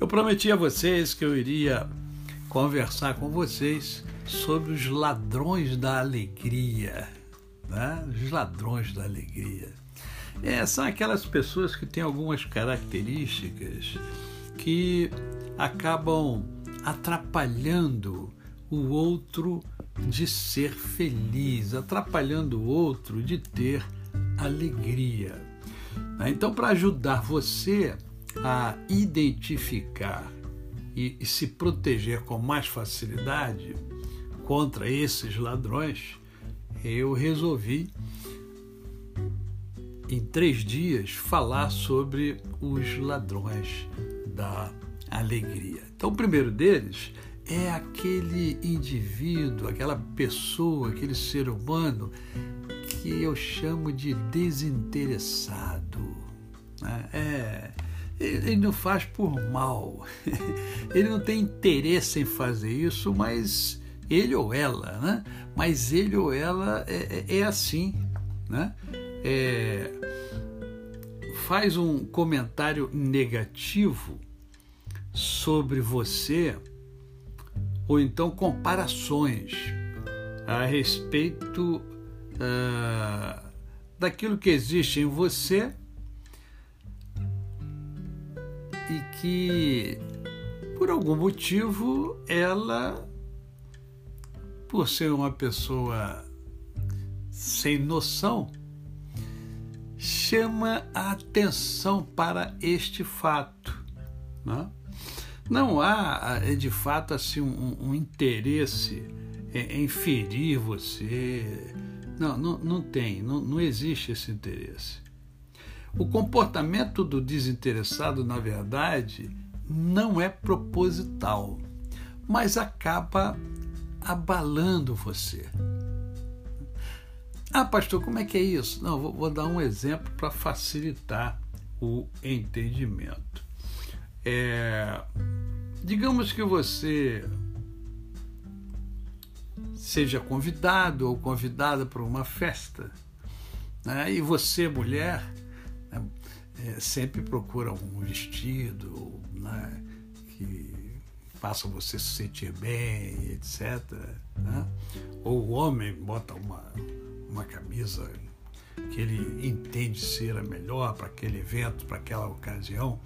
Eu prometi a vocês que eu iria conversar com vocês sobre os ladrões da alegria. Né? Os ladrões da alegria. É, são aquelas pessoas que têm algumas características que acabam atrapalhando o outro de ser feliz, atrapalhando o outro de ter alegria. Então, para ajudar você a identificar e, e se proteger com mais facilidade contra esses ladrões, eu resolvi em três dias falar sobre os ladrões da alegria. Então, o primeiro deles é aquele indivíduo, aquela pessoa, aquele ser humano que eu chamo de desinteressado. Né? É, ele não faz por mal, ele não tem interesse em fazer isso, mas ele ou ela, né? Mas ele ou ela é, é, é assim, né? É, faz um comentário negativo sobre você ou então comparações a respeito uh, daquilo que existe em você e que, por algum motivo, ela, por ser uma pessoa sem noção, chama a atenção para este fato. Não, né? não há, de fato, assim, um, um interesse em ferir você. Não, não, não tem, não, não existe esse interesse. O comportamento do desinteressado, na verdade, não é proposital, mas acaba abalando você. Ah, pastor, como é que é isso? Não, vou, vou dar um exemplo para facilitar o entendimento. É, digamos que você seja convidado ou convidada para uma festa, né? e você, mulher, é, sempre procura um vestido né, que faça você se sentir bem, etc. Né? Ou o homem bota uma, uma camisa que ele entende ser a melhor para aquele evento, para aquela ocasião.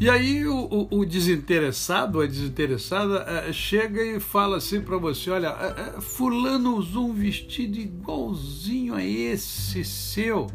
E aí o, o, o desinteressado, a desinteressada, é, chega e fala assim para você, olha, é, fulano usou um vestido igualzinho a esse seu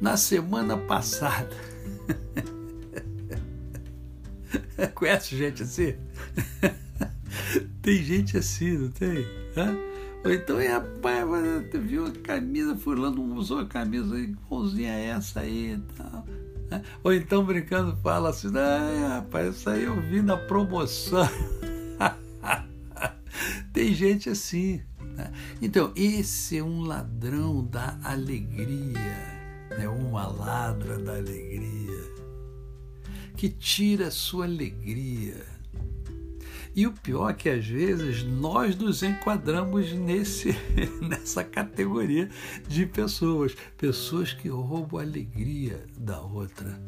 na semana passada. Conhece gente assim? tem gente assim, não tem? Hã? Ou então, é, rapaz, viu a camisa, fulano usou a camisa igualzinha a essa aí e tal. Ou então brincando fala assim, ah, rapaz, isso aí eu vi na promoção. Tem gente assim. Né? Então, esse é um ladrão da alegria, né? uma ladra da alegria, que tira a sua alegria e o pior é que às vezes nós nos enquadramos nesse, nessa categoria de pessoas, pessoas que roubam a alegria da outra.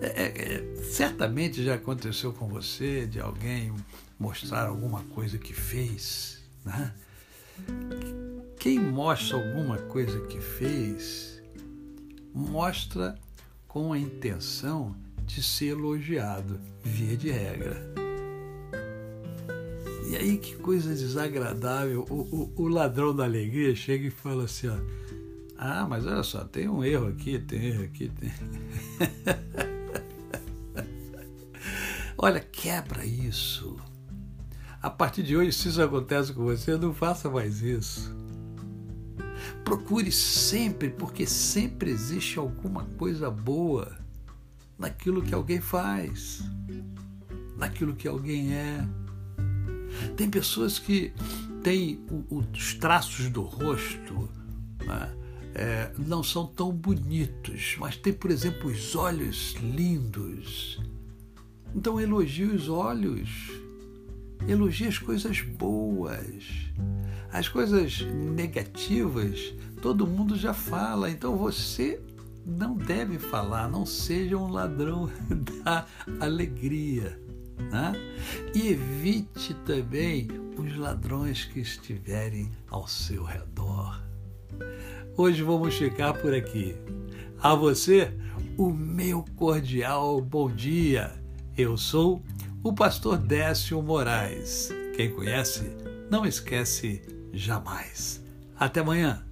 É, é, é, certamente já aconteceu com você de alguém mostrar alguma coisa que fez. Né? Quem mostra alguma coisa que fez, mostra com a intenção de ser elogiado, via de regra. E aí que coisa desagradável, o, o, o, ladrão da alegria chega e fala assim, ó, ah, mas olha só, tem um erro aqui, tem erro aqui, tem... olha, quebra isso. A partir de hoje, se isso acontece com você, não faça mais isso. Procure sempre, porque sempre existe alguma coisa boa naquilo que alguém faz, naquilo que alguém é. Tem pessoas que têm os traços do rosto né, é, não são tão bonitos, mas tem, por exemplo, os olhos lindos. Então elogie os olhos, elogie as coisas boas. As coisas negativas todo mundo já fala, então você não deve falar, não seja um ladrão da alegria. Né? E evite também os ladrões que estiverem ao seu redor. Hoje vamos ficar por aqui. A você, o meu cordial bom dia. Eu sou o pastor Décio Moraes. Quem conhece, não esquece jamais. Até amanhã.